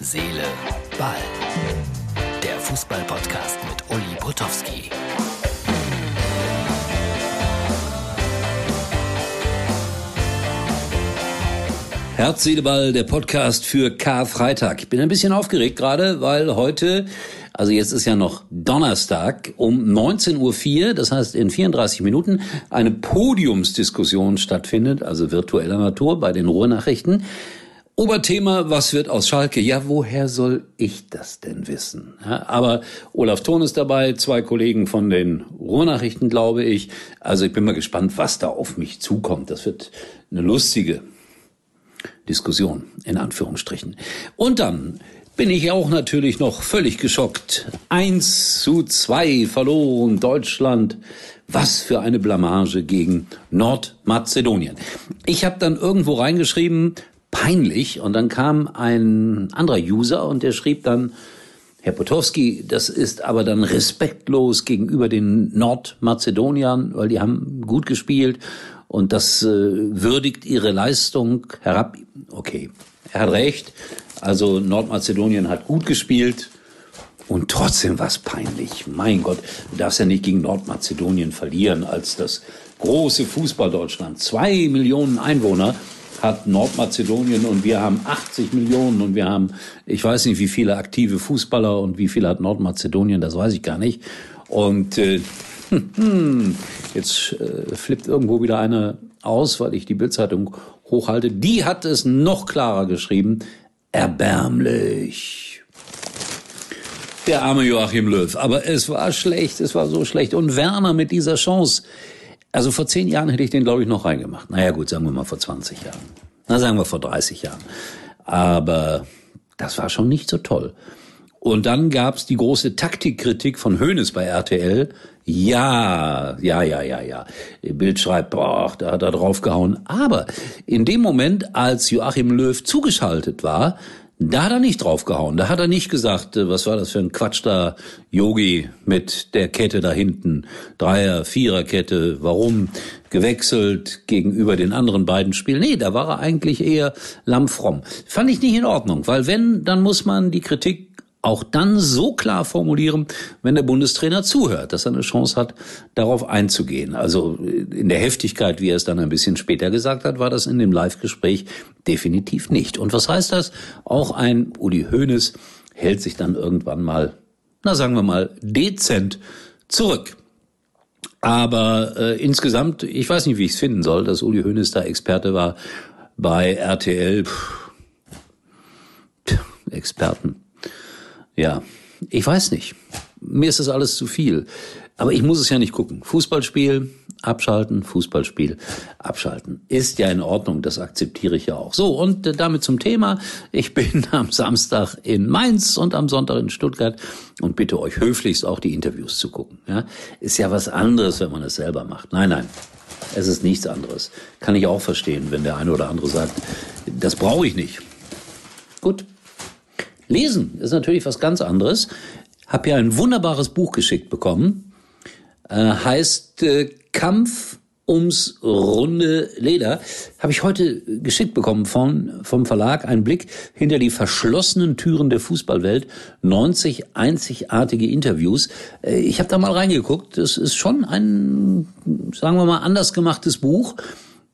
Seele, Ball. Der Fußball-Podcast mit Uli Potowski. Herz, Seele, Ball, der Podcast für Karfreitag. Ich bin ein bisschen aufgeregt gerade, weil heute, also jetzt ist ja noch Donnerstag, um 19.04 Uhr, das heißt in 34 Minuten, eine Podiumsdiskussion stattfindet, also virtueller Natur bei den Ruhrnachrichten. Oberthema, was wird aus Schalke? Ja, woher soll ich das denn wissen? Ja, aber Olaf Thon ist dabei, zwei Kollegen von den Ruhrnachrichten, glaube ich. Also ich bin mal gespannt, was da auf mich zukommt. Das wird eine lustige Diskussion, in Anführungsstrichen. Und dann bin ich auch natürlich noch völlig geschockt. Eins zu zwei verloren Deutschland. Was für eine Blamage gegen Nordmazedonien. Ich habe dann irgendwo reingeschrieben, peinlich, und dann kam ein anderer User und der schrieb dann, Herr Potowski, das ist aber dann respektlos gegenüber den Nordmazedoniern, weil die haben gut gespielt und das äh, würdigt ihre Leistung herab. Okay, er hat recht. Also Nordmazedonien hat gut gespielt und trotzdem was peinlich. Mein Gott, du darfst ja nicht gegen Nordmazedonien verlieren als das große Fußball-Deutschland. Zwei Millionen Einwohner hat Nordmazedonien und wir haben 80 Millionen und wir haben, ich weiß nicht, wie viele aktive Fußballer und wie viele hat Nordmazedonien, das weiß ich gar nicht. Und äh, jetzt äh, flippt irgendwo wieder einer aus, weil ich die Bildzeitung hochhalte. Die hat es noch klarer geschrieben. Erbärmlich. Der arme Joachim Löw. Aber es war schlecht, es war so schlecht. Und Werner mit dieser Chance. Also vor zehn Jahren hätte ich den, glaube ich, noch reingemacht. Naja gut, sagen wir mal vor 20 Jahren. Na, sagen wir vor 30 Jahren. Aber das war schon nicht so toll. Und dann gab's die große Taktikkritik von Hoeneß bei RTL. Ja, ja, ja, ja, ja. Bild schreibt, boah, da hat er draufgehauen. Aber in dem Moment, als Joachim Löw zugeschaltet war, da hat er nicht draufgehauen. Da hat er nicht gesagt, äh, was war das für ein Quatsch da, Yogi mit der Kette da hinten, Dreier, Viererkette, warum gewechselt gegenüber den anderen beiden Spielen. Nee, da war er eigentlich eher lammfromm. Fand ich nicht in Ordnung, weil wenn, dann muss man die Kritik auch dann so klar formulieren, wenn der Bundestrainer zuhört, dass er eine Chance hat, darauf einzugehen. Also in der Heftigkeit, wie er es dann ein bisschen später gesagt hat, war das in dem Live-Gespräch definitiv nicht. Und was heißt das? Auch ein Uli Hoeneß hält sich dann irgendwann mal, na sagen wir mal, dezent zurück. Aber äh, insgesamt, ich weiß nicht, wie ich es finden soll, dass Uli Hoeneß da Experte war bei RTL. Pff, Experten ja, ich weiß nicht. Mir ist das alles zu viel. Aber ich muss es ja nicht gucken. Fußballspiel, abschalten, Fußballspiel, abschalten. Ist ja in Ordnung, das akzeptiere ich ja auch. So, und äh, damit zum Thema. Ich bin am Samstag in Mainz und am Sonntag in Stuttgart und bitte euch höflichst auch die Interviews zu gucken. Ja? Ist ja was anderes, wenn man es selber macht. Nein, nein. Es ist nichts anderes. Kann ich auch verstehen, wenn der eine oder andere sagt, das brauche ich nicht. Gut, Lesen ist natürlich was ganz anderes. Hab ja ein wunderbares Buch geschickt bekommen. Äh, heißt äh, Kampf ums runde Leder. Habe ich heute geschickt bekommen von, vom Verlag. Ein Blick hinter die verschlossenen Türen der Fußballwelt. 90 einzigartige Interviews. Äh, ich habe da mal reingeguckt. Das ist schon ein, sagen wir mal, anders gemachtes Buch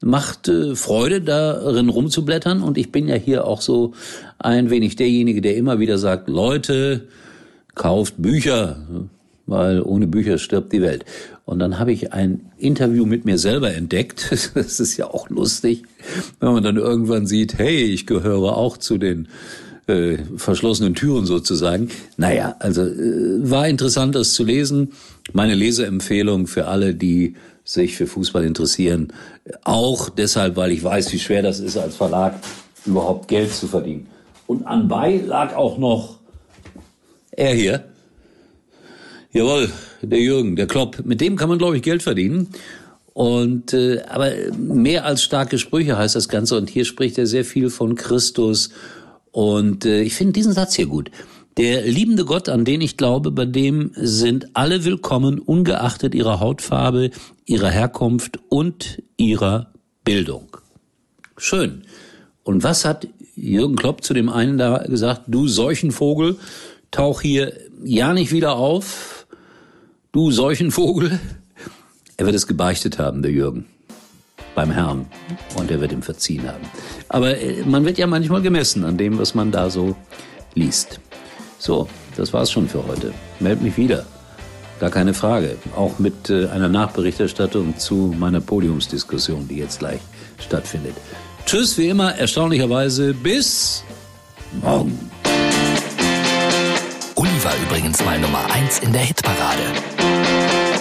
macht äh, Freude, darin rumzublättern. Und ich bin ja hier auch so ein wenig derjenige, der immer wieder sagt, Leute, kauft Bücher, weil ohne Bücher stirbt die Welt. Und dann habe ich ein Interview mit mir selber entdeckt. Das ist ja auch lustig, wenn man dann irgendwann sieht, hey, ich gehöre auch zu den äh, verschlossenen Türen sozusagen. Naja, also äh, war interessant, das zu lesen. Meine Leseempfehlung für alle, die sich für Fußball interessieren. Auch deshalb, weil ich weiß, wie schwer das ist, als Verlag überhaupt Geld zu verdienen. Und anbei lag auch noch er hier. Jawohl, der Jürgen, der Klopp. Mit dem kann man, glaube ich, Geld verdienen. Und äh, aber mehr als starke Sprüche heißt das Ganze. Und hier spricht er sehr viel von Christus. Und äh, ich finde diesen Satz hier gut. Der liebende Gott, an den ich glaube, bei dem sind alle willkommen, ungeachtet ihrer Hautfarbe, ihrer Herkunft und ihrer Bildung. Schön. Und was hat Jürgen Klopp zu dem einen da gesagt, du Seuchenvogel, tauch hier ja nicht wieder auf. Du Seuchenvogel. Er wird es gebeichtet haben, der Jürgen. Beim Herrn. Und er wird ihm verziehen haben. Aber äh, man wird ja manchmal gemessen an dem, was man da so liest. So, das war's schon für heute. Meld mich wieder. Gar keine Frage. Auch mit äh, einer Nachberichterstattung zu meiner Podiumsdiskussion, die jetzt gleich stattfindet. Tschüss, wie immer, erstaunlicherweise bis morgen. Uli war übrigens mal Nummer 1 in der Hitparade.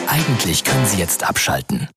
Eigentlich können Sie jetzt abschalten.